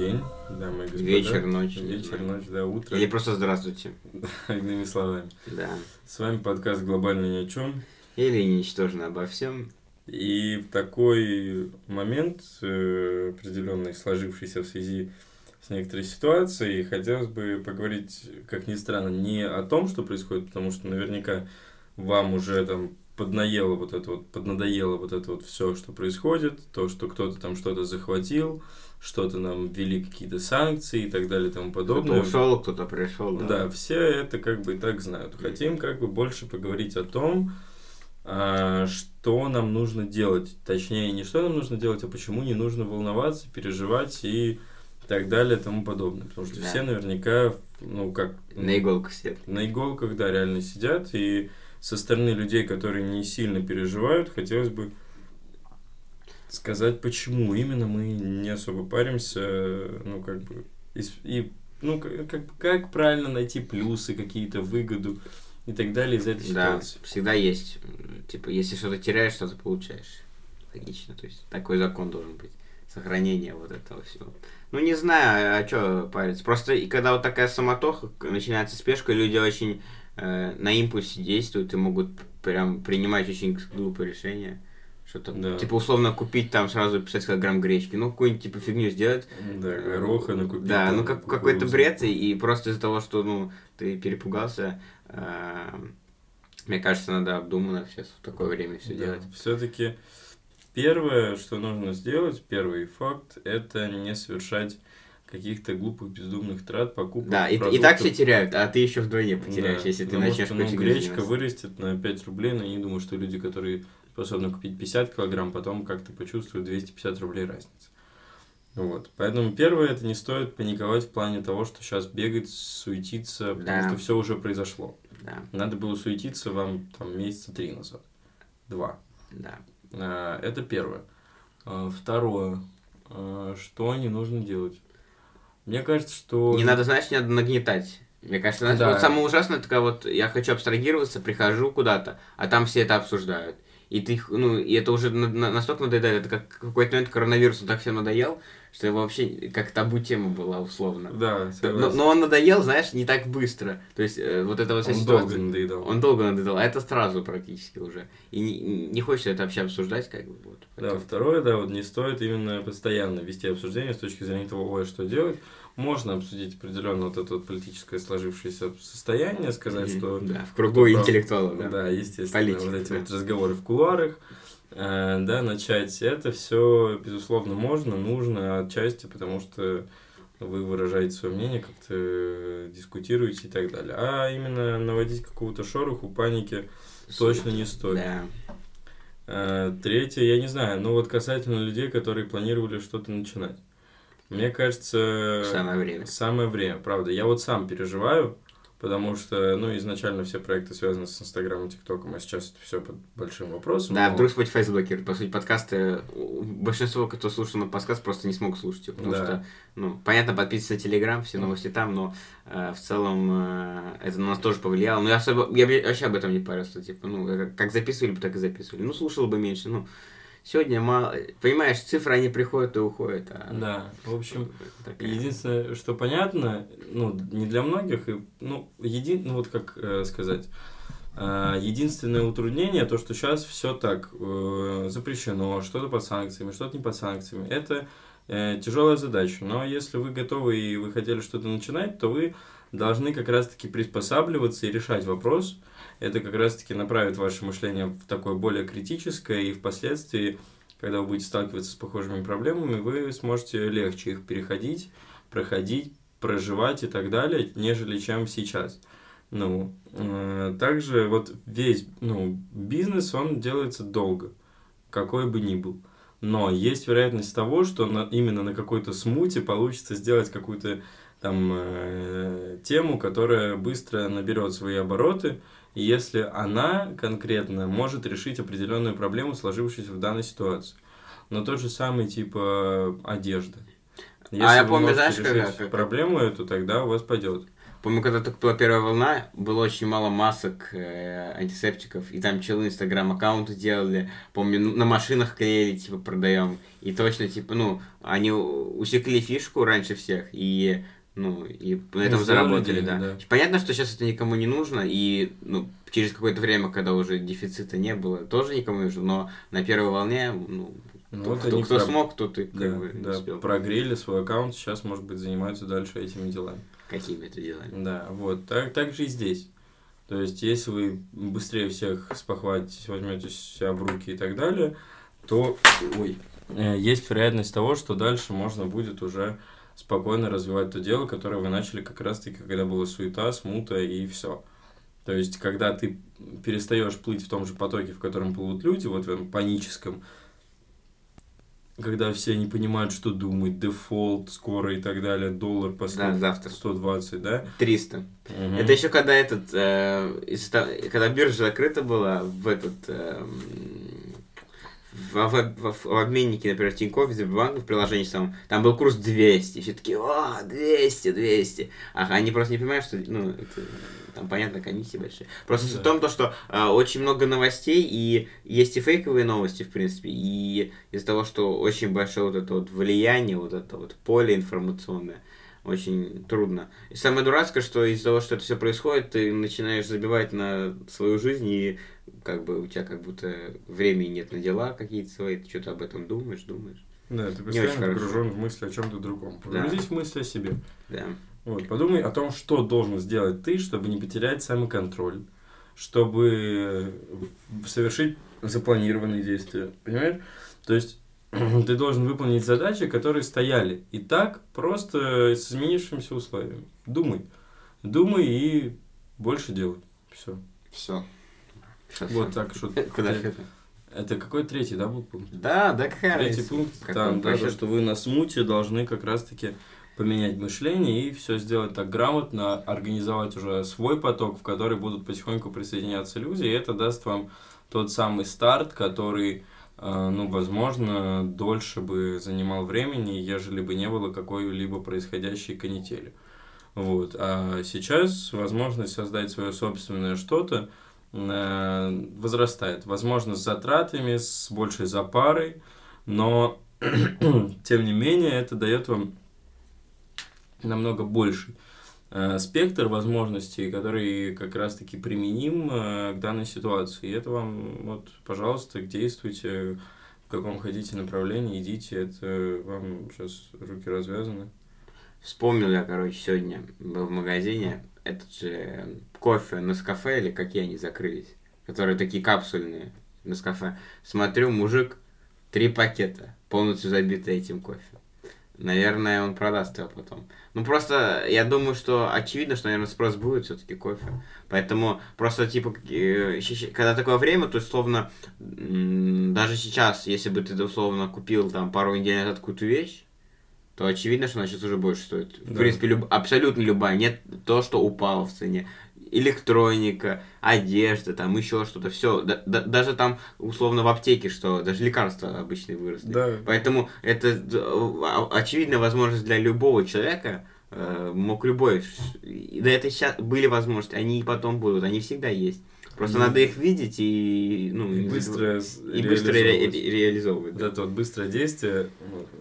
день, дамы и господа. Вечер, ночь. Вечер, ночь, да, утро. Или просто здравствуйте. Иными словами. Да. С вами подкаст «Глобально ни о чем». Или ничтожно обо всем. И в такой момент, э, определенный, сложившийся в связи с некоторой ситуацией, хотелось бы поговорить, как ни странно, не о том, что происходит, потому что наверняка вам уже там поднаело вот это вот, поднадоело вот это вот все, что происходит, то, что кто-то там что-то захватил, что-то нам ввели какие-то санкции и так далее и тому подобное. Кто-то ушел, кто-то пришел. Да. да, все это как бы и так знают. Хотим как бы больше поговорить о том, а, что нам нужно делать. Точнее, не что нам нужно делать, а почему не нужно волноваться, переживать и так далее и тому подобное. Потому что да. все наверняка, ну как... На иголках сидят. На иголках, да, реально сидят. И со стороны людей, которые не сильно переживают, хотелось бы сказать, почему именно мы не особо паримся, ну, как бы, и, и ну, как, как, правильно найти плюсы, какие-то выгоду и так далее из этой ситуации. Да, всегда есть, типа, если что-то теряешь, что-то получаешь. Логично, то есть такой закон должен быть. Сохранение вот этого всего. Ну, не знаю, а что париться. Просто и когда вот такая самотоха, начинается спешка, люди очень э, на импульсе действуют и могут прям принимать очень глупые решения. Что-то, да. типа, условно, купить там сразу 50 грамм гречки. Ну, какую-нибудь, типа, фигню сделать. Да, гороха накупить. Да, там, ну, как, какой-то бред, и, и просто из-за того, что, ну, ты перепугался, э, мне кажется, надо обдуманно сейчас в такое время все да. делать. Все-таки первое, что нужно сделать, первый факт, это не совершать каких-то глупых, бездумных трат, покупок. Да, и, и так все теряют, а ты еще вдвойне потеряешь, да, если ты начнешь что, ну, гречка вырастет на 5 рублей, но я не думаю, что люди, которые способны купить 50 килограмм, потом как-то почувствуют 250 рублей разницы. Вот. Поэтому первое, это не стоит паниковать в плане того, что сейчас бегать, суетиться, потому да. что все уже произошло. Да. Надо было суетиться вам там месяца три назад. Два. Да. А, это первое. А, второе. А, что не нужно делать? Мне кажется, что... Не надо, знаешь, не надо нагнетать. Мне кажется, да. вот самое ужасное, такая вот, я хочу абстрагироваться, прихожу куда-то, а там все это обсуждают и ты, ну, и это уже на, на, настолько надоедает, это как какой-то момент коронавирус так всем надоел, что его вообще как табу тема была условно. Да, но, но он надоел, знаешь, не так быстро. То есть э, вот это вот вся он ситуация. долго надоедал. Он долго надоедал, а это сразу практически уже. И не, не хочется это вообще обсуждать, как бы вот. Да, второе, да, вот не стоит именно постоянно вести обсуждение с точки зрения того, ой, что делать можно обсудить определенно вот это вот политическое сложившееся состояние, сказать, mm-hmm. что... Да, в кругу интеллектуалов, да. Да, естественно, Политика, вот эти да. вот разговоры в кулуарах, э, да, начать. Это все, безусловно, можно, нужно отчасти, потому что вы выражаете свое мнение, как-то дискутируете и так далее. А именно наводить какого-то шороху, паники точно не стоит. Да. Э, третье, я не знаю, но вот касательно людей, которые планировали что-то начинать. Мне кажется... Самое время. Самое время, правда. Я вот сам переживаю, потому что, ну, изначально все проекты связаны с Инстаграмом, ТикТоком, а сейчас это все под большим вопросом. Да, но... вдруг Spotify заблокирует. По сути, подкасты... Большинство, кто слушал на подкаст, просто не смог слушать их, потому да. что, ну, понятно, подписываться на Телеграм, все новости там, но э, в целом э, это на нас тоже повлияло. Но я особо... Я вообще об этом не парился, типа, ну, как записывали бы, так и записывали. Ну, слушал бы меньше, ну... Сегодня мало... Понимаешь, цифры, они приходят и уходят. А... Да, в общем, такая... единственное, что понятно, ну, не для многих, и, ну, един... ну, вот как э, сказать, э, единственное утруднение, то, что сейчас все так э, запрещено, что-то под санкциями, что-то не под санкциями, это э, тяжелая задача. Но если вы готовы и вы хотели что-то начинать, то вы должны как раз-таки приспосабливаться и решать вопрос, это как раз-таки направит ваше мышление в такое более критическое, и впоследствии, когда вы будете сталкиваться с похожими проблемами, вы сможете легче их переходить, проходить, проживать и так далее, нежели чем сейчас. Ну, э, также вот весь ну, бизнес, он делается долго, какой бы ни был. Но есть вероятность того, что на, именно на какой-то смуте получится сделать какую-то там э, тему, которая быстро наберет свои обороты, если она конкретно может решить определенную проблему, сложившуюся в данной ситуации. Но тот же самый типа одежда. Если а я помню, знаешь, как, проблему эту, тогда у вас пойдет. помню, когда только была первая волна, было очень мало масок, э, антисептиков, и там челы инстаграм-аккаунты делали, помню, на машинах клеили, типа, продаем, и точно, типа, ну, они усекли фишку раньше всех, и ну, и на этом заработали, деньги, да. да. Понятно, что сейчас это никому не нужно, и ну, через какое-то время, когда уже дефицита не было, тоже никому не нужно, но на первой волне, ну, ну кто, вот кто, кто про... смог, тот и да, как бы да, успел. прогрели свой аккаунт, сейчас, может быть, занимаются дальше этими делами. Какими это делами? Да, вот, так, так же и здесь. То есть, если вы быстрее всех спохватитесь, возьмете себя в руки и так далее, то ой, э, есть вероятность того, что дальше можно будет уже спокойно развивать то дело, которое вы начали как раз-таки, когда была суета, смута и все. То есть, когда ты перестаешь плыть в том же потоке, в котором плывут люди, вот в этом паническом, когда все не понимают, что думать, дефолт скоро и так далее, доллар по 100, да, завтра. 120, да? 300. Угу. Это еще когда этот, э, когда биржа закрыта была, в этот, э, в, в, в, в обменнике, например, Тинькофф, Сбербанк, в приложении самом, там был курс 200, все такие, о, 200, 200. А они просто не понимают, что, ну, это, там, понятно, комиссии большие. Просто да. в том, то, что э, очень много новостей, и есть и фейковые новости, в принципе, и из-за того, что очень большое вот это вот влияние, вот это вот поле информационное, очень трудно. И самое дурацкое, что из-за того, что это все происходит, ты начинаешь забивать на свою жизнь, и как бы у тебя как будто времени нет на дела какие-то свои, ты что-то об этом думаешь, думаешь. Да, ты постоянно погружен в мысли о чем-то другом. Погрузись да. в мысли о себе. Да. Вот, подумай о том, что должен сделать ты, чтобы не потерять самоконтроль, чтобы совершить запланированные действия. Понимаешь? То есть ты должен выполнить задачи, которые стояли. И так просто с изменившимися условиями. Думай. Думай и больше делай. Все. Все. Вот так что. Куда это? Это какой третий, да, был пункт? Да, да, какая Третий пункт, как там, да, то, что вы на смуте должны как раз-таки поменять мышление и все сделать так грамотно, организовать уже свой поток, в который будут потихоньку присоединяться люди, и это даст вам тот самый старт, который а, ну, возможно, дольше бы занимал времени, ежели бы не было какой-либо происходящей канители. Вот. А сейчас возможность создать свое собственное что-то э, возрастает. Возможно, с затратами, с большей запарой, но тем не менее это дает вам намного больший Э, спектр возможностей, который как раз-таки применим э, к данной ситуации. И это вам, вот, пожалуйста, действуйте, в каком хотите направлении, идите, это вам сейчас руки развязаны. Вспомнил я, короче, сегодня был в магазине, этот же кофе на кафе или какие они закрылись, которые такие капсульные на кафе. Смотрю, мужик, три пакета, полностью забитый этим кофе. Наверное, он продаст его потом. Ну, просто я думаю, что очевидно, что, наверное, спрос будет все-таки кофе. Поэтому просто, типа, э, когда такое время, то, условно, даже сейчас, если бы ты, условно, купил там пару недель назад какую-то вещь, то очевидно, что она сейчас уже больше стоит. В да. принципе, люб... абсолютно любая. Нет то, что упало в цене электроника, одежда, там еще что-то, все. Да, да, даже там, условно, в аптеке, что даже лекарства обычные выросли. Да. Поэтому это а, очевидная возможность для любого человека, э, мог любой. Да это сейчас были возможности, они и потом будут, они всегда есть. Просто mm. надо их видеть и, ну, и быстро, и быстро ре реализовывать. Да. Это вот быстрое действие,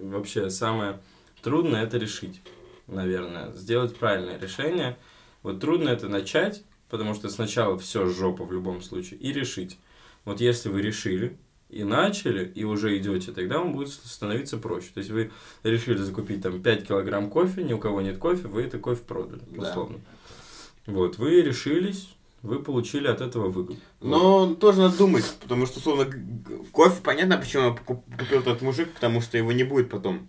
вообще самое трудное это решить, наверное. Сделать правильное решение – вот трудно это начать, потому что сначала все жопа в любом случае, и решить. Вот если вы решили, и начали, и уже идете, тогда вам будет становиться проще. То есть вы решили закупить там 5 килограмм кофе, ни у кого нет кофе, вы это кофе продали, условно. Да. Вот, вы решились, вы получили от этого выгоду. Но вот. тоже надо думать, потому что, условно, кофе, понятно, почему я купил тот мужик, потому что его не будет потом.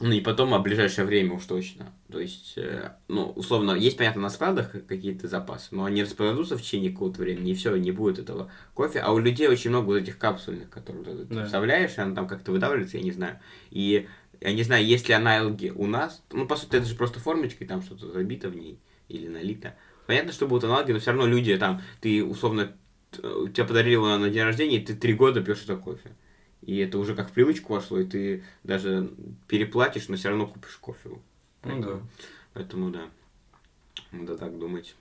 Ну и потом, а в ближайшее время уж точно. То есть, э, ну, условно, есть, понятно, на складах какие-то запасы, но они распродадутся в течение какого-то времени, и все, не будет этого кофе. А у людей очень много вот этих капсульных, которые ты да. вставляешь, и она там как-то выдавливается, я не знаю. И я не знаю, есть ли аналоги у нас. Ну, по сути, это же просто формочкой, там что-то забито в ней или налито. Понятно, что будут аналоги, но все равно люди там, ты условно, тебя подарили его на день рождения, и ты три года пьешь это кофе. И это уже как в привычку вошло, и ты даже переплатишь, но все равно купишь кофе. Ну да. Поэтому да. Надо так думать.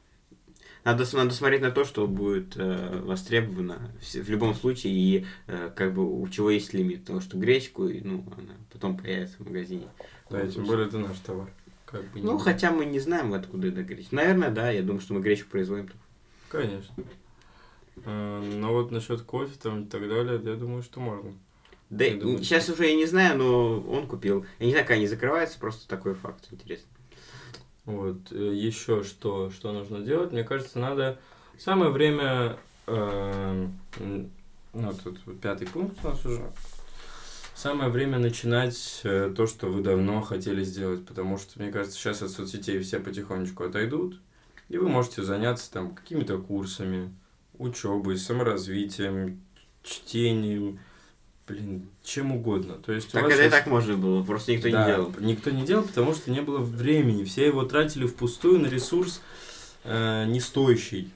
Надо, надо смотреть на то, что будет э, востребовано в, в любом случае и э, как бы у чего есть лимит. Потому что гречку, ну, она потом появится в магазине. Да, тем более это наш товар. Как бы ну, хотя мы не знаем, откуда это гречка. Наверное, да, я думаю, что мы гречку производим. Конечно. А, но вот насчет кофе там и так далее, я думаю, что можно. Да, я думаю, сейчас что... уже я не знаю, но он купил. Я не знаю, как они закрываются, просто такой факт интересный. Вот, э, еще что, что нужно делать? Мне кажется, надо самое время, э, ну, тут пятый пункт у нас уже, самое время начинать э, то, что вы давно хотели сделать, потому что, мне кажется, сейчас от соцсетей все потихонечку отойдут, и вы можете заняться там какими-то курсами, учебой, саморазвитием, чтением, блин, чем угодно. То есть так это сейчас... и так можно было, просто никто да, не делал. Никто не делал, потому что не было времени. Все его тратили впустую на ресурс э, не стоящий,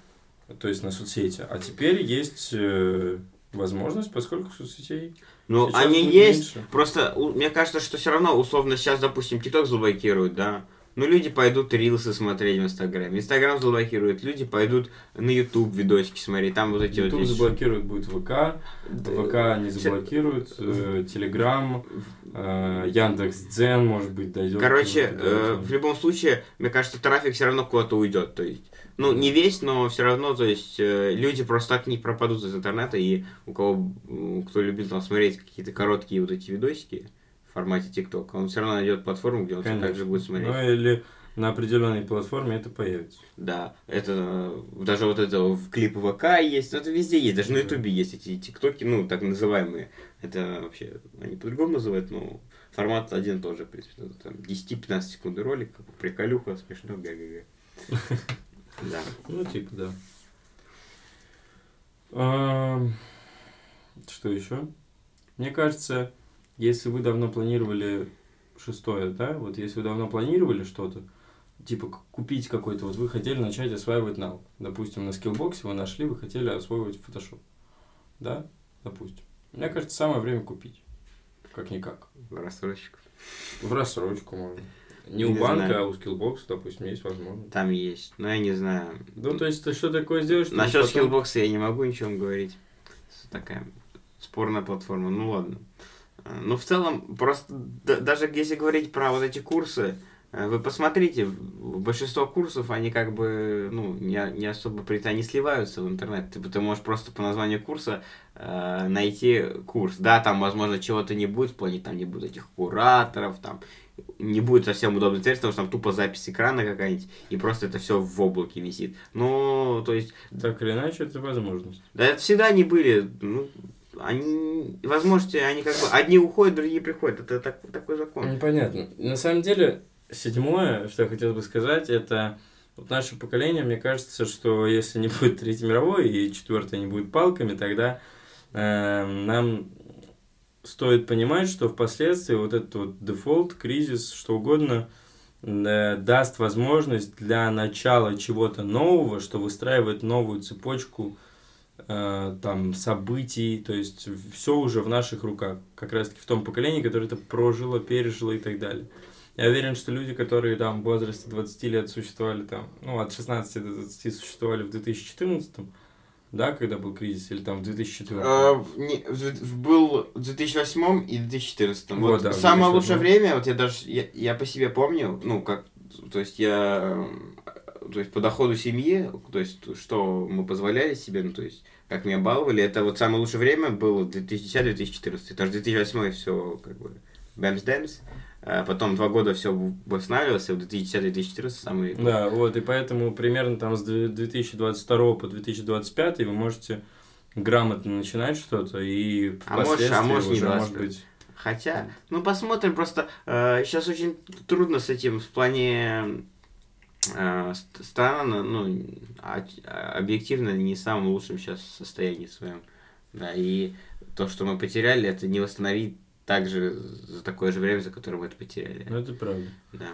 то есть на соцсети. А теперь есть э, возможность, поскольку соцсетей. Ну, они есть. Меньше. Просто мне кажется, что все равно, условно, сейчас, допустим, ТикТок заблокируют, да. Ну, люди пойдут рилсы смотреть в Инстаграме. Инстаграм заблокирует. Люди пойдут на Ютуб видосики смотреть. Там вот эти YouTube вот... Ютуб заблокирует будет ВК. ВК не заблокируют. Э, Телеграм. Э, Яндекс Дзен, может быть, дойдет. Короче, э, в любом случае, мне кажется, трафик все равно куда-то уйдет. То есть, ну, не весь, но все равно, то есть, люди просто так не пропадут из интернета. И у кого, кто любит там смотреть какие-то короткие вот эти видосики, в формате TikTok. Он все равно найдет платформу, где он Конечно. также будет смотреть. Ну или на определенной платформе это появится. Да, это даже вот это в клипы ВК есть, это везде есть, даже на Ютубе есть эти ТикТоки, ну, так называемые. Это вообще, они по-другому называют, но формат один тоже, в принципе, это, там 10-15 секунд ролик, приколюха, смешно, га-га-га. Да. Ну, типа, да. Что еще? Мне кажется, если вы давно планировали шестое, да, вот если вы давно планировали что-то, типа купить какой-то, вот вы хотели начать осваивать навык. Допустим, на скиллбоксе вы нашли, вы хотели освоивать Photoshop. Да, допустим. Мне кажется, самое время купить. Как-никак. В рассрочку. В рассрочку можно. Не, не у банка, знаю. а у скиллбокса, допустим, есть возможность. Там есть, но я не знаю. Ну, то есть, ты что такое сделаешь? Насчет потом... скиллбокса я не могу ничего говорить. Такая спорная платформа. Ну, ладно. Ну, в целом, просто даже если говорить про вот эти курсы, э, вы посмотрите, большинство курсов, они как бы, ну, не, не особо при не сливаются в интернет. Ты, ты можешь просто по названию курса э, найти курс. Да, там, возможно, чего-то не будет в плане, там не будет этих кураторов, там не будет совсем удобно смотреть, потому что там тупо запись экрана какая-нибудь, и просто это все в облаке висит. Ну, то есть... Так или иначе, это возможность. Да, это всегда они были, ну, они, возможности, они как бы, одни уходят, другие приходят. Это так, такой закон. Ну, понятно. На самом деле, седьмое, что я хотел бы сказать, это вот наше поколение, мне кажется, что если не будет Третьей мировой и четвертое не будет палками, тогда э, нам стоит понимать, что впоследствии вот этот вот дефолт, кризис, что угодно, э, даст возможность для начала чего-то нового, что выстраивает новую цепочку там событий, то есть все уже в наших руках, как раз таки в том поколении, которое это прожило, пережило и так далее. Я уверен, что люди, которые там в возрасте 20 лет существовали там, ну, от 16 до 20 существовали в 2014, да, когда был кризис, или там в 2004? А, не, в, был в 2008 и 2014. Вот, вот да, самое лучшее время, вот я даже, я, я по себе помню, ну, как, то есть я то есть по доходу семьи, то есть что мы позволяли себе, ну то есть как меня баловали, это вот самое лучшее время было 2010-2014, даже 2008 все как бы бэмс дэмс, а потом два года все восстанавливалось, в 2010-2014 самый... Да, вот, и поэтому примерно там с 2022 по 2025 вы можете грамотно начинать что-то и а может, а может, уже, может быть... Хотя, ну посмотрим, просто э, сейчас очень трудно с этим в плане страна, ну, объективно не в самом лучшем сейчас состоянии своем. Да, и то, что мы потеряли, это не восстановить также за такое же время, за которое мы это потеряли. Ну, это правда. Да.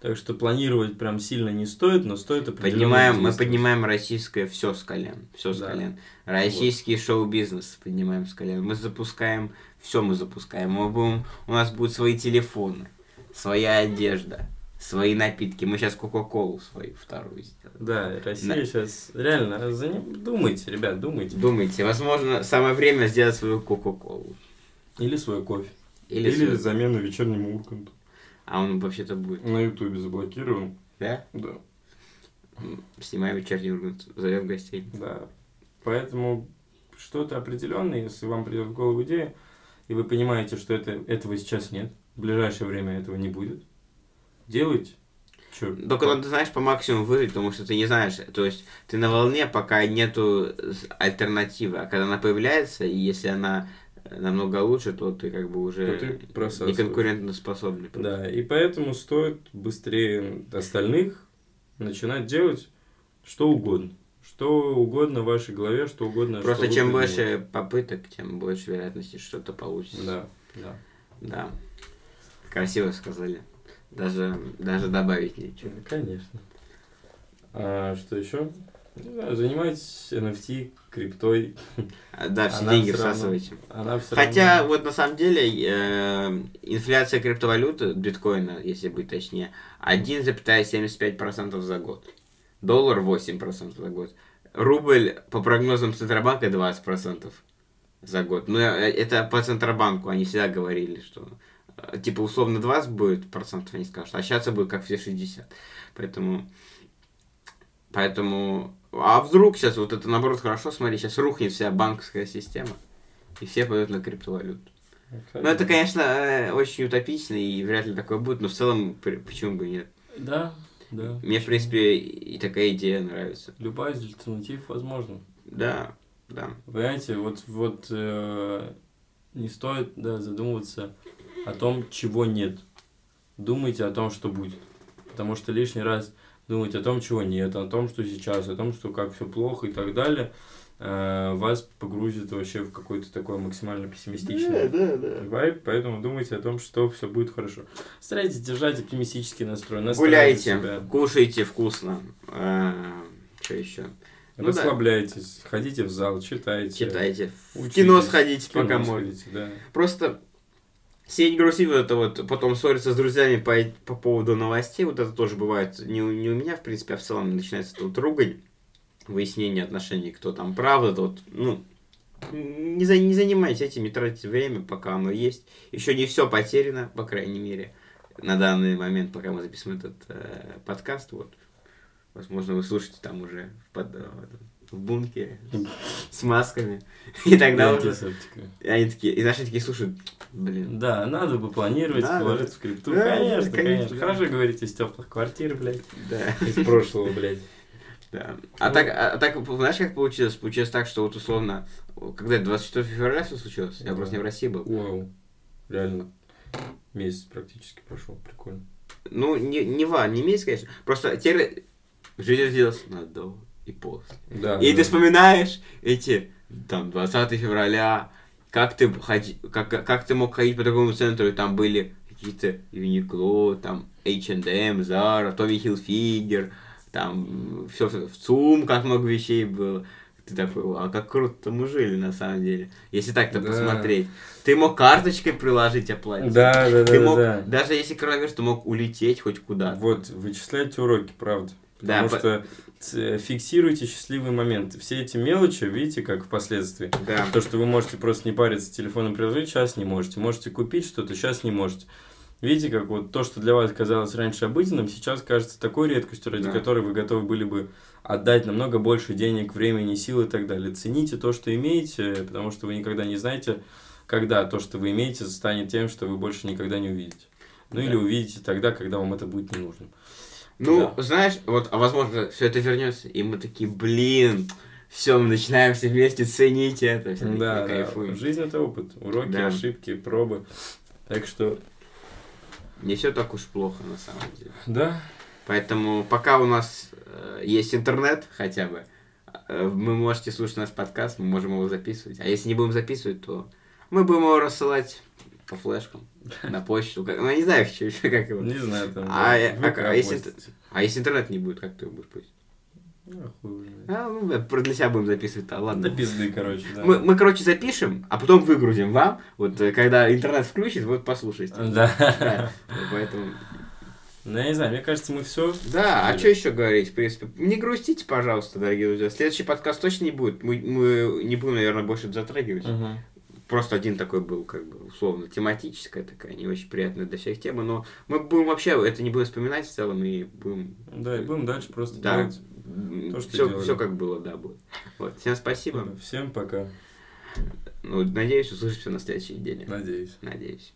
Так что планировать прям сильно не стоит, но стоит поднимаем, Мы поднимаем российское все с колен. Все с да. колен. Российский вот. шоу-бизнес поднимаем с колен. Мы запускаем, все мы запускаем. Мы будем, у нас будут свои телефоны, своя одежда, свои напитки. Мы сейчас Кока-Колу свою вторую сделаем. Да, Россия да. сейчас реально, за ним думайте, ребят, думайте. Думайте, возможно, самое время сделать свою Кока-Колу. Или свой кофе. Или, Или свой... замену вечернему Урканту. А он вообще-то будет. На Ютубе заблокирован. Да? Да. Снимаем вечерний Ургант, зовем гостей. Да. Поэтому что-то определенное, если вам придет в голову идея, и вы понимаете, что это, этого сейчас нет, в ближайшее время этого не будет, делайте. Чё? Только надо, знаешь, по максимуму выжить, потому что ты не знаешь, то есть ты на волне, пока нету альтернативы, а когда она появляется, и если она намного лучше, то ты как бы уже не конкурентоспособный. Да, и поэтому стоит быстрее остальных начинать делать что угодно. Что угодно в вашей голове, что угодно. Просто что чем больше делать. попыток, тем больше вероятности что-то получится. Да, да. Да. Красиво сказали. Даже, даже добавить нечего. Конечно. А что еще? Не знаю, занимайтесь NFT, криптой. Да, все она деньги всасывайте. Она все Хотя, равно... вот на самом деле, э, инфляция криптовалюты, биткоина, если быть точнее, 1,75% за год. Доллар 8% за год. Рубль, по прогнозам Центробанка, 20% за год. Но э, это по Центробанку, они всегда говорили, что типа условно 20 будет процентов, они скажут, а сейчас будет как все 60. Поэтому, поэтому а вдруг сейчас вот это наоборот хорошо, смотри, сейчас рухнет вся банковская система, и все пойдут на криптовалюту. Ну, это, конечно, э, очень утопично, и вряд ли такое будет, но в целом, почему бы нет? Да, да. Мне, в принципе, и такая идея нравится. Любая из альтернатив возможна. Да, да. Понимаете, вот, вот э, не стоит да, задумываться о том, чего нет. Думайте о том, что будет. Потому что лишний раз думать о том, чего нет, о том, что сейчас, о том, что как все плохо и так далее, э, вас погрузит вообще в какой-то такой максимально пессимистичный да, да, да. вайб, поэтому думайте о том, что все будет хорошо. Старайтесь держать оптимистический настрой. Гуляйте, себя. кушайте вкусно. А, что еще? Ну, Расслабляйтесь, да. ходите в зал, читайте. Читайте. Учитесь, в кино сходите, кино пока можете. Да. Просто Сидеть грустить, вот это вот, потом ссориться с друзьями по, по поводу новостей, вот это тоже бывает не, у, не у меня, в принципе, а в целом начинается тут ругань, выяснение отношений, кто там прав, это вот, ну, не, за, не занимайтесь этим, не тратите время, пока оно есть. Еще не все потеряно, по крайней мере, на данный момент, пока мы записываем этот э, подкаст, вот. Возможно, вы слушаете там уже в, под, в бункере с масками. И тогда уже... Они такие, и наши такие слушают, блин. Да, надо бы планировать, надо. вложиться в крипту. Да, конечно, конечно, конечно. Хорошо говорить из теплых квартир, блядь. Да. Из прошлого, блядь. Да. А так, а, так, знаешь, как получилось? Получилось так, что вот условно, когда 24 февраля все случилось, я просто не в России был. Вау. Реально. Месяц практически прошел. Прикольно. Ну, не, не ва, не месяц, конечно. Просто теперь жизнь сделалась на до и после. Да, и да. ты вспоминаешь эти, там, 20 февраля, как ты, ходи, как, как ты мог ходить по такому центру, и там были какие-то Uniqlo, там H&M, Zara, Tommy Hilfiger, там все в ЦУМ, как много вещей было. Ты такой, а как круто мы жили на самом деле. Если так-то да. посмотреть. Ты мог карточкой приложить оплатить. Да, да, ты да, мог, да. Даже если коронавирус, ты мог улететь хоть куда-то. Вот, вычисляйте уроки, правда. Потому да, что по... фиксируйте счастливые моменты. Все эти мелочи, видите, как впоследствии. Да. То, что вы можете просто не париться телефоном приложить, сейчас не можете. Можете купить что-то, сейчас не можете. Видите, как вот то, что для вас казалось раньше обыденным, сейчас кажется такой редкостью, ради да. которой вы готовы были бы отдать намного больше денег, времени, сил и так далее. Цените то, что имеете, потому что вы никогда не знаете, когда то, что вы имеете, станет тем, что вы больше никогда не увидите. Ну да. или увидите тогда, когда вам это будет не нужно. Ну, да. знаешь, вот, а возможно, все это вернется, и мы такие, блин, все, мы начинаем все вместе ценить это. Все да, да. Жизнь это опыт, уроки, да. ошибки, пробы. Так что не все так уж плохо на самом деле. Да. Поэтому пока у нас э, есть интернет хотя бы, э, вы можете слушать наш подкаст, мы можем его записывать. А если не будем записывать, то мы будем его рассылать по флешкам на почту. Ну, я не знаю, еще, как его. Не знаю, там. А, а, а, а, если, а если интернет не будет, как ты его будешь постить? Ну, хуй а, ну, для себя будем записывать, а ладно. Да пизды, короче, да. Мы, мы, короче, запишем, а потом выгрузим вам. Вот э, когда интернет включит, вот послушайте. Да. да. Поэтому Ну, я не знаю, мне кажется, мы все. Да, а что еще говорить, в принципе? Не грустите, пожалуйста, дорогие друзья. Следующий подкаст точно не будет. Мы, мы не будем, наверное, больше затрагивать. Угу. Просто один такой был, как бы, условно, тематическая такая, не очень приятная для всех тема, но мы будем вообще это не будем вспоминать в целом и будем... Да, и будем дальше просто Да. делать. То, что все, все как было, да, будет. Вот. Всем спасибо. Всем пока. Ну, надеюсь, услышимся на следующей неделе. Надеюсь. Надеюсь.